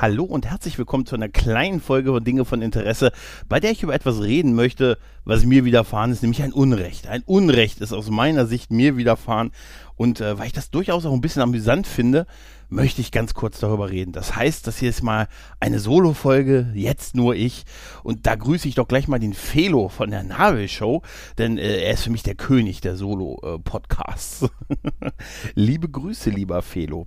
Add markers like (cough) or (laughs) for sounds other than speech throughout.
Hallo und herzlich willkommen zu einer kleinen Folge von Dinge von Interesse, bei der ich über etwas reden möchte, was mir widerfahren ist, nämlich ein Unrecht. Ein Unrecht ist aus meiner Sicht mir widerfahren und äh, weil ich das durchaus auch ein bisschen amüsant finde, möchte ich ganz kurz darüber reden. Das heißt, das hier ist mal eine Solo-Folge, jetzt nur ich. Und da grüße ich doch gleich mal den Felo von der Navel Show, denn äh, er ist für mich der König der Solo-Podcasts. (laughs) Liebe Grüße, lieber Felo.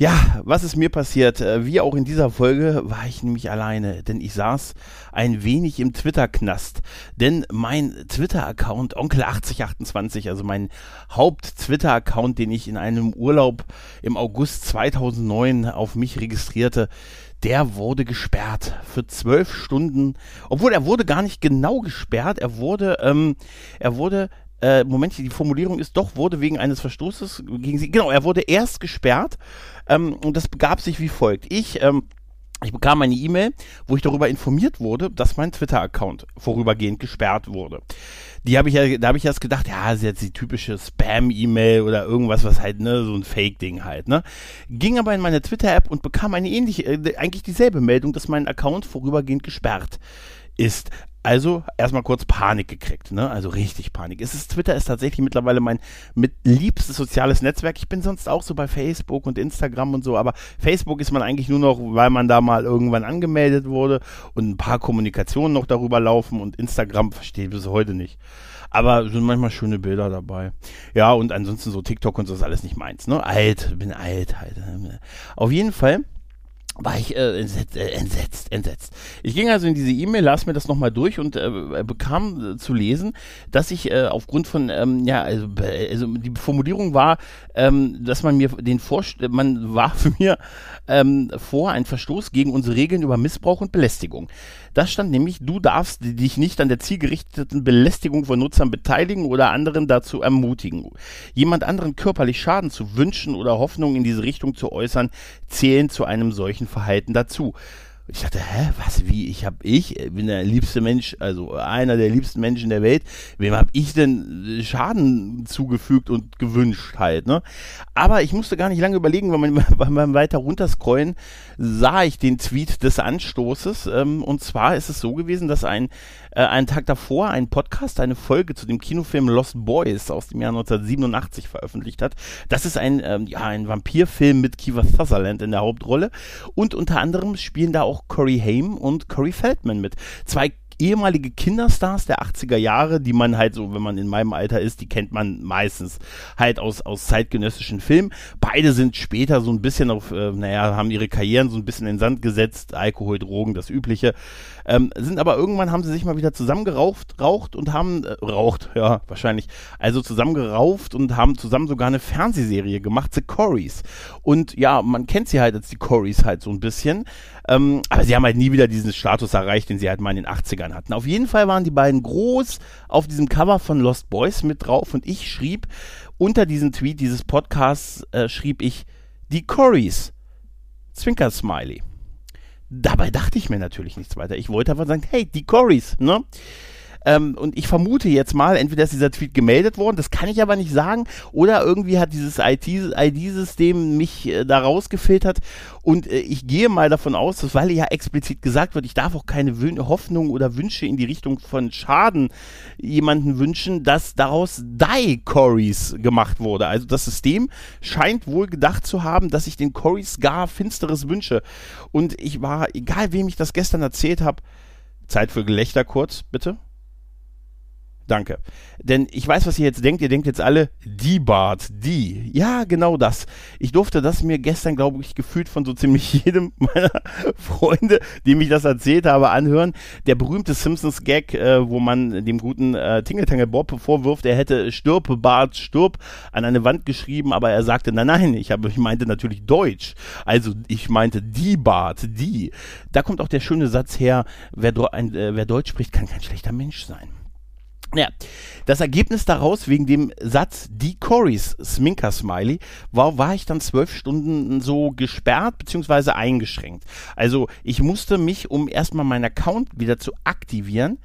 Ja, was ist mir passiert? Äh, wie auch in dieser Folge war ich nämlich alleine, denn ich saß ein wenig im Twitter-Knast. Denn mein Twitter-Account, Onkel8028, also mein Haupt-Twitter-Account, den ich in einem Urlaub im August 2009 auf mich registrierte, der wurde gesperrt für zwölf Stunden. Obwohl er wurde gar nicht genau gesperrt, er wurde, ähm, er wurde äh, Moment, die Formulierung ist doch, wurde wegen eines Verstoßes gegen sie, genau, er wurde erst gesperrt ähm, und das begab sich wie folgt. Ich, ähm, ich bekam eine E-Mail, wo ich darüber informiert wurde, dass mein Twitter-Account vorübergehend gesperrt wurde. Die habe ich ja, da habe ich erst gedacht, ja, das ist jetzt die typische Spam-E-Mail oder irgendwas, was halt, ne, so ein Fake-Ding halt, ne. Ging aber in meine Twitter-App und bekam eine ähnliche, äh, eigentlich dieselbe Meldung, dass mein Account vorübergehend gesperrt ist. Also erstmal kurz Panik gekriegt, ne? Also richtig Panik. Es ist, Twitter ist tatsächlich mittlerweile mein mit liebstes soziales Netzwerk. Ich bin sonst auch so bei Facebook und Instagram und so, aber Facebook ist man eigentlich nur noch, weil man da mal irgendwann angemeldet wurde und ein paar Kommunikationen noch darüber laufen und Instagram verstehe ich bis heute nicht. Aber sind manchmal schöne Bilder dabei. Ja, und ansonsten so TikTok und so ist alles nicht meins, ne? Alt, bin alt halt. Auf jeden Fall war ich äh, entsetzt, äh, entsetzt, entsetzt. Ich ging also in diese E-Mail, las mir das nochmal durch und äh, bekam äh, zu lesen, dass ich äh, aufgrund von, ähm, ja, also, also die Formulierung war, ähm, dass man mir den Vorst man warf (laughs) mir ähm, vor, ein Verstoß gegen unsere Regeln über Missbrauch und Belästigung. Das stand nämlich, du darfst dich nicht an der zielgerichteten Belästigung von Nutzern beteiligen oder anderen dazu ermutigen. Jemand anderen körperlich Schaden zu wünschen oder Hoffnungen in diese Richtung zu äußern, zählen zu einem solchen Verhalten dazu. Ich dachte, hä, was, wie, ich hab ich, bin der liebste Mensch, also einer der liebsten Menschen der Welt, wem hab ich denn Schaden zugefügt und gewünscht halt, ne? Aber ich musste gar nicht lange überlegen, weil man (laughs) beim weiter runterscrollen sah ich den Tweet des Anstoßes, ähm, und zwar ist es so gewesen, dass ein, äh, einen Tag davor ein Podcast, eine Folge zu dem Kinofilm Lost Boys aus dem Jahr 1987 veröffentlicht hat. Das ist ein, ähm, ja, ein Vampirfilm mit Kiefer Sutherland in der Hauptrolle und unter anderem spielen da auch auch Corey Haim und Corey Feldman mit. Zwei ehemalige Kinderstars der 80er Jahre, die man halt so, wenn man in meinem Alter ist, die kennt man meistens halt aus, aus zeitgenössischen Filmen. Beide sind später so ein bisschen auf, äh, naja, haben ihre Karrieren so ein bisschen in den Sand gesetzt, Alkohol, Drogen, das Übliche. Ähm, sind aber irgendwann haben sie sich mal wieder zusammengeraucht, raucht und haben, äh, raucht, ja, wahrscheinlich, also zusammengerauft und haben zusammen sogar eine Fernsehserie gemacht, The Corys. Und ja, man kennt sie halt als die Corys halt so ein bisschen. Ähm, aber sie haben halt nie wieder diesen Status erreicht, den sie halt mal in den 80ern hatten. Auf jeden Fall waren die beiden groß auf diesem Cover von Lost Boys mit drauf und ich schrieb unter diesem Tweet dieses Podcasts, äh, schrieb ich, die Corys. Zwinker Smiley. Dabei dachte ich mir natürlich nichts weiter. Ich wollte einfach sagen, hey, die Corys, ne? Ähm, und ich vermute jetzt mal, entweder ist dieser Tweet gemeldet worden, das kann ich aber nicht sagen, oder irgendwie hat dieses ID-System mich äh, da rausgefiltert und äh, ich gehe mal davon aus, dass, weil ja explizit gesagt wird, ich darf auch keine Wün Hoffnung oder Wünsche in die Richtung von Schaden jemanden wünschen, dass daraus Die Corys gemacht wurde. Also das System scheint wohl gedacht zu haben, dass ich den Corys gar Finsteres wünsche. Und ich war, egal wem ich das gestern erzählt habe, Zeit für Gelächter kurz, bitte. Danke. Denn ich weiß, was ihr jetzt denkt. Ihr denkt jetzt alle, die Bart, die. Ja, genau das. Ich durfte das mir gestern, glaube ich, gefühlt von so ziemlich (laughs) jedem meiner Freunde, dem ich das erzählt habe, anhören. Der berühmte Simpsons-Gag, äh, wo man dem guten äh, Tingeltangel Bob vorwirft, er hätte Stirb, Bart, Stirb an eine Wand geschrieben, aber er sagte, nein, nein, ich, habe, ich meinte natürlich Deutsch. Also ich meinte die Bart, die. Da kommt auch der schöne Satz her, wer, ein, äh, wer Deutsch spricht, kann kein schlechter Mensch sein. Ja, das Ergebnis daraus wegen dem Satz die Corys Sminker Smiley war, war ich dann zwölf Stunden so gesperrt bzw. eingeschränkt. Also ich musste mich, um erstmal meinen Account wieder zu aktivieren,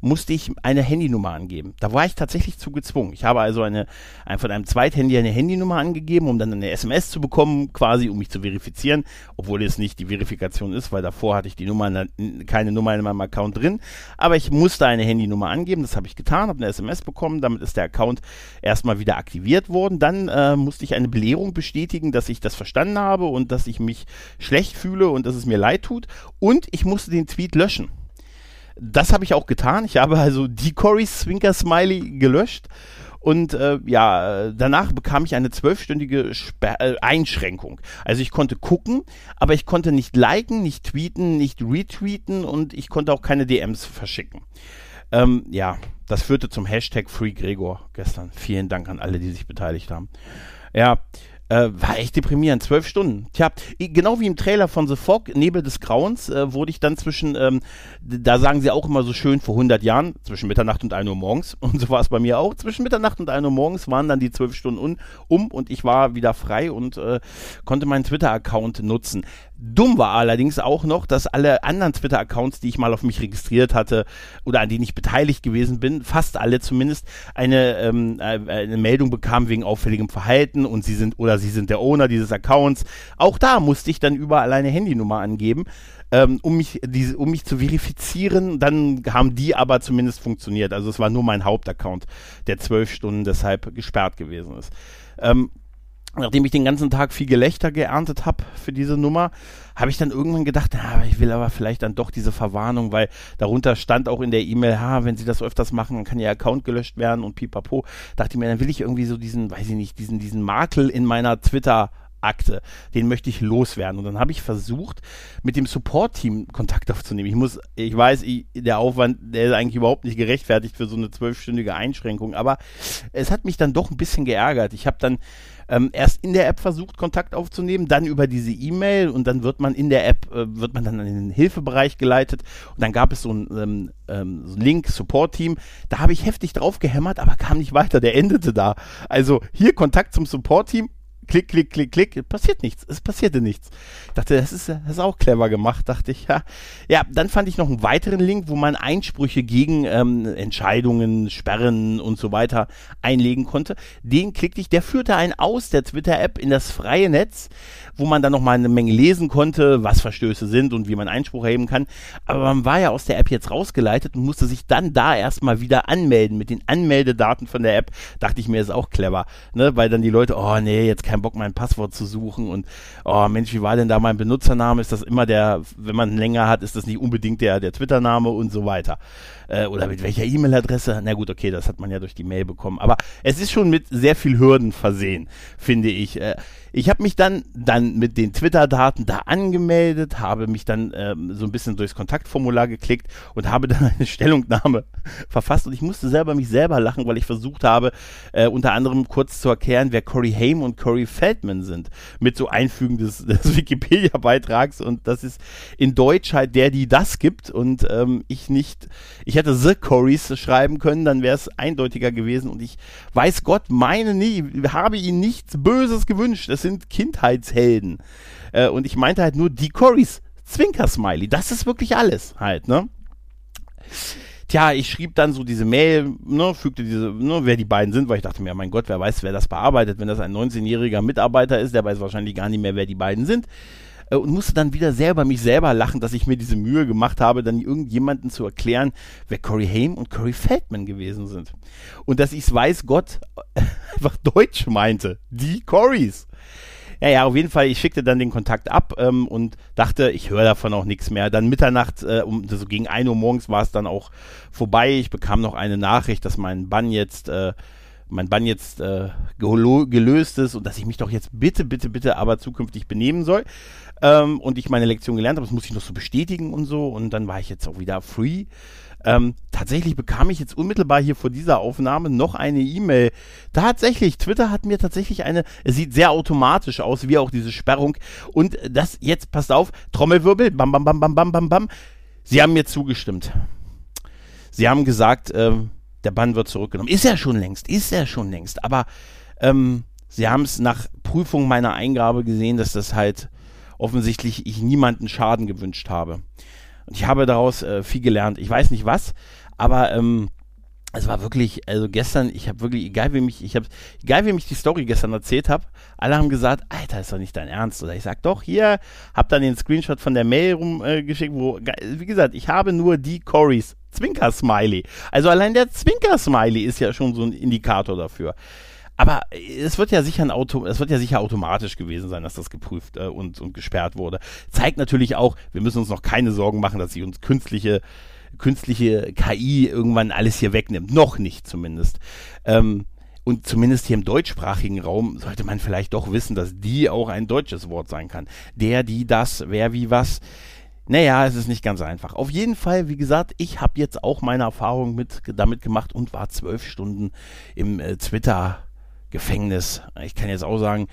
musste ich eine Handynummer angeben. Da war ich tatsächlich zu gezwungen. Ich habe also eine, ein, von einem Zweithandy eine Handynummer angegeben, um dann eine SMS zu bekommen, quasi, um mich zu verifizieren, obwohl es nicht die Verifikation ist, weil davor hatte ich die Nummer, keine Nummer in meinem Account drin. Aber ich musste eine Handynummer angeben, das habe ich getan, habe eine SMS bekommen, damit ist der Account erstmal wieder aktiviert worden. Dann äh, musste ich eine Belehrung bestätigen, dass ich das verstanden habe und dass ich mich schlecht fühle und dass es mir leid tut. Und ich musste den Tweet löschen. Das habe ich auch getan. Ich habe also die Cory Swinker Smiley gelöscht. Und äh, ja, danach bekam ich eine zwölfstündige äh, Einschränkung. Also ich konnte gucken, aber ich konnte nicht liken, nicht tweeten, nicht retweeten und ich konnte auch keine DMs verschicken. Ähm, ja, das führte zum Hashtag FreeGregor gestern. Vielen Dank an alle, die sich beteiligt haben. Ja, äh, war echt deprimierend, zwölf Stunden. Tja, genau wie im Trailer von The Fog, Nebel des Grauens, äh, wurde ich dann zwischen, ähm, da sagen sie auch immer so schön, vor 100 Jahren, zwischen Mitternacht und 1 Uhr morgens, (laughs) und so war es bei mir auch, zwischen Mitternacht und 1 Uhr morgens waren dann die zwölf Stunden un, um und ich war wieder frei und äh, konnte meinen Twitter-Account nutzen. Dumm war allerdings auch noch, dass alle anderen Twitter-Accounts, die ich mal auf mich registriert hatte oder an denen ich beteiligt gewesen bin, fast alle zumindest, eine, ähm, äh, eine Meldung bekamen wegen auffälligem Verhalten und sie sind oder sie sind der Owner dieses Accounts. Auch da musste ich dann überall eine Handynummer angeben, ähm, um mich diese, um mich zu verifizieren. Dann haben die aber zumindest funktioniert. Also es war nur mein Hauptaccount, der zwölf Stunden deshalb gesperrt gewesen ist. Ähm, nachdem ich den ganzen Tag viel Gelächter geerntet habe für diese Nummer, habe ich dann irgendwann gedacht, na, ich will aber vielleicht dann doch diese Verwarnung, weil darunter stand auch in der E-Mail, ha, wenn Sie das öfters machen, dann kann Ihr Account gelöscht werden und pipapo. Dachte ich mir, dann will ich irgendwie so diesen, weiß ich nicht, diesen, diesen Makel in meiner Twitter- Akte, den möchte ich loswerden. Und dann habe ich versucht, mit dem Support-Team Kontakt aufzunehmen. Ich muss, ich weiß, ich, der Aufwand, der ist eigentlich überhaupt nicht gerechtfertigt für so eine zwölfstündige Einschränkung, aber es hat mich dann doch ein bisschen geärgert. Ich habe dann ähm, erst in der App versucht, Kontakt aufzunehmen, dann über diese E-Mail und dann wird man in der App, äh, wird man dann in den Hilfebereich geleitet und dann gab es so ein ähm, ähm, Link, Support-Team, da habe ich heftig drauf gehämmert, aber kam nicht weiter, der endete da. Also hier Kontakt zum Support-Team, klick, klick, klick, klick, passiert nichts. Es passierte nichts. Ich dachte, das ist, das ist auch clever gemacht, dachte ich. Ja, ja dann fand ich noch einen weiteren Link, wo man Einsprüche gegen ähm, Entscheidungen, Sperren und so weiter einlegen konnte. Den klickte ich, der führte einen aus der Twitter-App in das freie Netz, wo man dann nochmal eine Menge lesen konnte, was Verstöße sind und wie man Einspruch erheben kann. Aber man war ja aus der App jetzt rausgeleitet und musste sich dann da erstmal wieder anmelden mit den Anmeldedaten von der App. Dachte ich mir, ist auch clever, ne? weil dann die Leute, oh nee, jetzt kein Bock, mein Passwort zu suchen und oh Mensch, wie war denn da mein Benutzername? Ist das immer der, wenn man länger hat, ist das nicht unbedingt der, der Twitter-Name und so weiter. Äh, oder mit welcher E-Mail-Adresse? Na gut, okay, das hat man ja durch die Mail bekommen. Aber es ist schon mit sehr viel Hürden versehen, finde ich. Äh, ich habe mich dann, dann mit den Twitter-Daten da angemeldet, habe mich dann ähm, so ein bisschen durchs Kontaktformular geklickt und habe dann eine (laughs) Stellungnahme (laughs) verfasst. Und ich musste selber mich selber lachen, weil ich versucht habe, äh, unter anderem kurz zu erklären, wer Corey Haim und Corey Feldman sind. Mit so Einfügen des, (laughs) des Wikipedia-Beitrags. Und das ist in Deutsch halt der, die das gibt. Und ähm, ich nicht, ich hätte The Corys schreiben können, dann wäre es eindeutiger gewesen. Und ich weiß Gott, meine nie, habe ihnen nichts Böses gewünscht. Es sind Kindheitshelden. Äh, und ich meinte halt nur die Corys. Zwinker-Smiley. Das ist wirklich alles halt, ne? Tja, ich schrieb dann so diese Mail, ne, fügte diese, ne, wer die beiden sind, weil ich dachte mir, mein Gott, wer weiß, wer das bearbeitet, wenn das ein 19-jähriger Mitarbeiter ist, der weiß wahrscheinlich gar nicht mehr, wer die beiden sind. Äh, und musste dann wieder selber mich selber lachen, dass ich mir diese Mühe gemacht habe, dann irgendjemanden zu erklären, wer Corey Haim und Corey Feldman gewesen sind. Und dass ich es weiß Gott (laughs) einfach Deutsch meinte. Die Corys. Ja, ja, auf jeden Fall, ich schickte dann den Kontakt ab ähm, und dachte, ich höre davon auch nichts mehr. Dann Mitternacht, äh, um, so gegen 1 Uhr morgens war es dann auch vorbei. Ich bekam noch eine Nachricht, dass mein Bann jetzt, äh, mein Bann jetzt äh, gelöst ist und dass ich mich doch jetzt bitte, bitte, bitte aber zukünftig benehmen soll. Ähm, und ich meine Lektion gelernt habe, das muss ich noch so bestätigen und so. Und dann war ich jetzt auch wieder free. Ähm, tatsächlich bekam ich jetzt unmittelbar hier vor dieser Aufnahme noch eine E-Mail. Tatsächlich, Twitter hat mir tatsächlich eine, es sieht sehr automatisch aus, wie auch diese Sperrung. Und das, jetzt passt auf, Trommelwirbel, bam, bam, bam, bam, bam, bam, bam. Sie haben mir zugestimmt. Sie haben gesagt, ähm, der Bann wird zurückgenommen. Ist er schon längst, ist er schon längst. Aber ähm, sie haben es nach Prüfung meiner Eingabe gesehen, dass das halt offensichtlich ich niemanden Schaden gewünscht habe. Und ich habe daraus äh, viel gelernt. Ich weiß nicht was, aber ähm, es war wirklich, also gestern, ich habe wirklich, egal wie mich, ich habe, egal wie mich die Story gestern erzählt habe, alle haben gesagt, Alter, ist doch nicht dein Ernst. Oder ich sag doch, hier, hab dann den Screenshot von der Mail rumgeschickt, äh, wo, wie gesagt, ich habe nur die Corys Zwinker-Smiley. Also allein der Zwinker-Smiley ist ja schon so ein Indikator dafür. Aber es wird ja sicher ein Auto, es wird ja sicher automatisch gewesen sein, dass das geprüft äh, und, und gesperrt wurde. Zeigt natürlich auch, wir müssen uns noch keine Sorgen machen, dass sie uns künstliche, künstliche KI irgendwann alles hier wegnimmt. Noch nicht zumindest. Ähm, und zumindest hier im deutschsprachigen Raum sollte man vielleicht doch wissen, dass die auch ein deutsches Wort sein kann. Der, die, das, wer, wie, was. Naja, es ist nicht ganz einfach. Auf jeden Fall, wie gesagt, ich habe jetzt auch meine Erfahrung mit, damit gemacht und war zwölf Stunden im äh, Twitter Gefängnis. Ich kann jetzt auch sagen,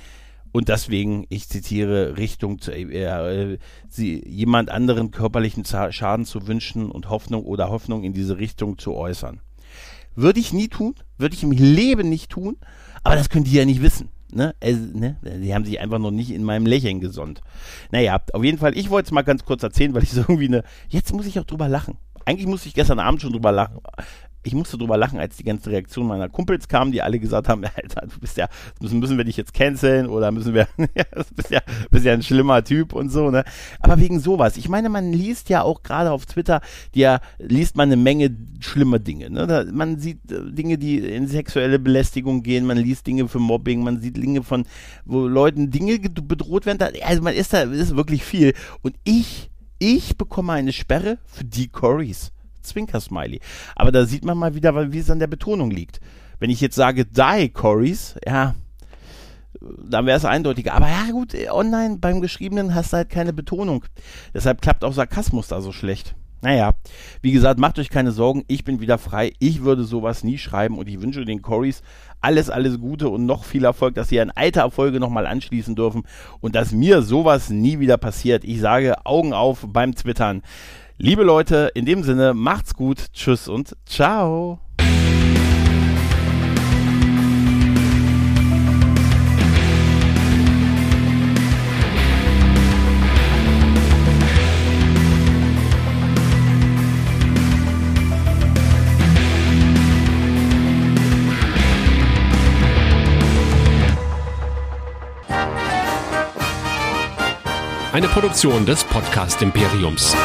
und deswegen, ich zitiere, Richtung zu, äh, äh, sie, jemand anderen körperlichen Schaden zu wünschen und Hoffnung oder Hoffnung in diese Richtung zu äußern. Würde ich nie tun, würde ich im Leben nicht tun, aber das können die ja nicht wissen. Ne? Also, ne? Die haben sich einfach noch nicht in meinem Lächeln gesonnt. Naja, auf jeden Fall, ich wollte es mal ganz kurz erzählen, weil ich so irgendwie eine. Jetzt muss ich auch drüber lachen. Eigentlich musste ich gestern Abend schon drüber lachen ich musste drüber lachen, als die ganze Reaktion meiner Kumpels kam, die alle gesagt haben, (laughs) Alter, du bist ja, müssen, müssen wir dich jetzt canceln oder müssen wir, (laughs) ja, du bist ja, bist ja ein schlimmer Typ und so, ne? Aber wegen sowas. Ich meine, man liest ja auch gerade auf Twitter, ja, liest man eine Menge schlimme Dinge, ne? Da, man sieht äh, Dinge, die in sexuelle Belästigung gehen, man liest Dinge für Mobbing, man sieht Dinge von, wo Leuten Dinge bedroht werden, da, also man ist da, ist wirklich viel. Und ich, ich bekomme eine Sperre für die Corys. Zwinker-Smiley. Aber da sieht man mal wieder, wie es an der Betonung liegt. Wenn ich jetzt sage, die Corys, ja, dann wäre es eindeutiger. Aber ja, gut, online beim Geschriebenen hast du halt keine Betonung. Deshalb klappt auch Sarkasmus da so schlecht. Naja, wie gesagt, macht euch keine Sorgen, ich bin wieder frei. Ich würde sowas nie schreiben und ich wünsche den Corys alles, alles Gute und noch viel Erfolg, dass sie an alte Erfolge nochmal anschließen dürfen und dass mir sowas nie wieder passiert. Ich sage Augen auf beim Twittern. Liebe Leute, in dem Sinne, macht's gut, tschüss und ciao. Eine Produktion des Podcast Imperiums.